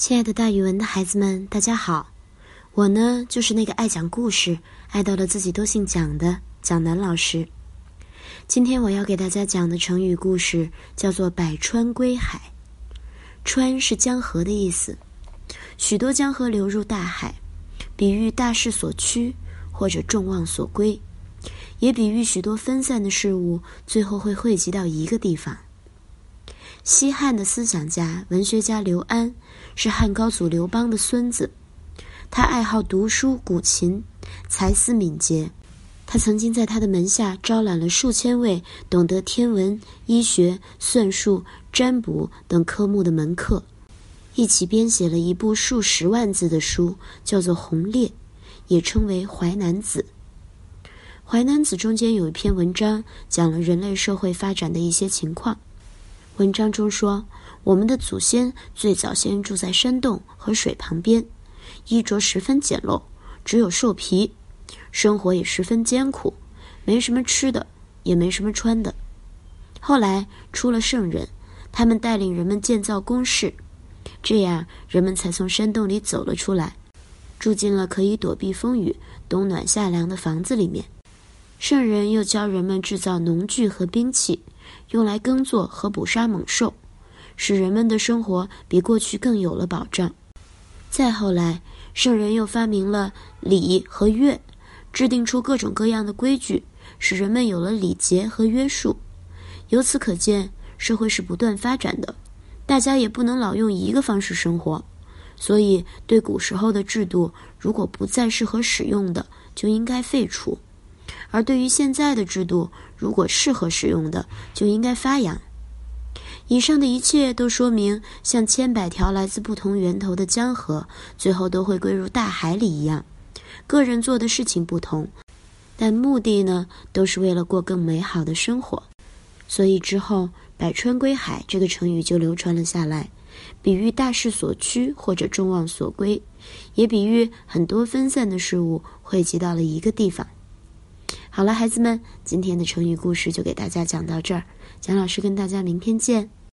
亲爱的，大语文的孩子们，大家好！我呢，就是那个爱讲故事、爱到了自己都姓蒋的蒋楠老师。今天我要给大家讲的成语故事叫做“百川归海”。川是江河的意思，许多江河流入大海，比喻大势所趋或者众望所归，也比喻许多分散的事物最后会汇集到一个地方。西汉的思想家、文学家刘安是汉高祖刘邦的孙子，他爱好读书、古琴，才思敏捷。他曾经在他的门下招揽了数千位懂得天文、医学、算术、占卜等科目的门客，一起编写了一部数十万字的书，叫做《鸿烈》，也称为《淮南子》。《淮南子》中间有一篇文章，讲了人类社会发展的一些情况。文章中说，我们的祖先最早先住在山洞和水旁边，衣着十分简陋，只有兽皮，生活也十分艰苦，没什么吃的，也没什么穿的。后来出了圣人，他们带领人们建造宫室，这样人们才从山洞里走了出来，住进了可以躲避风雨、冬暖夏凉的房子里面。圣人又教人们制造农具和兵器。用来耕作和捕杀猛兽，使人们的生活比过去更有了保障。再后来，圣人又发明了礼和乐，制定出各种各样的规矩，使人们有了礼节和约束。由此可见，社会是不断发展的，大家也不能老用一个方式生活。所以，对古时候的制度，如果不再适合使用的，就应该废除。而对于现在的制度，如果适合使用的，就应该发扬。以上的一切都说明，像千百条来自不同源头的江河，最后都会归入大海里一样。个人做的事情不同，但目的呢，都是为了过更美好的生活。所以之后“百川归海”这个成语就流传了下来，比喻大势所趋或者众望所归，也比喻很多分散的事物汇集到了一个地方。好了，孩子们，今天的成语故事就给大家讲到这儿。蒋老师跟大家明天见。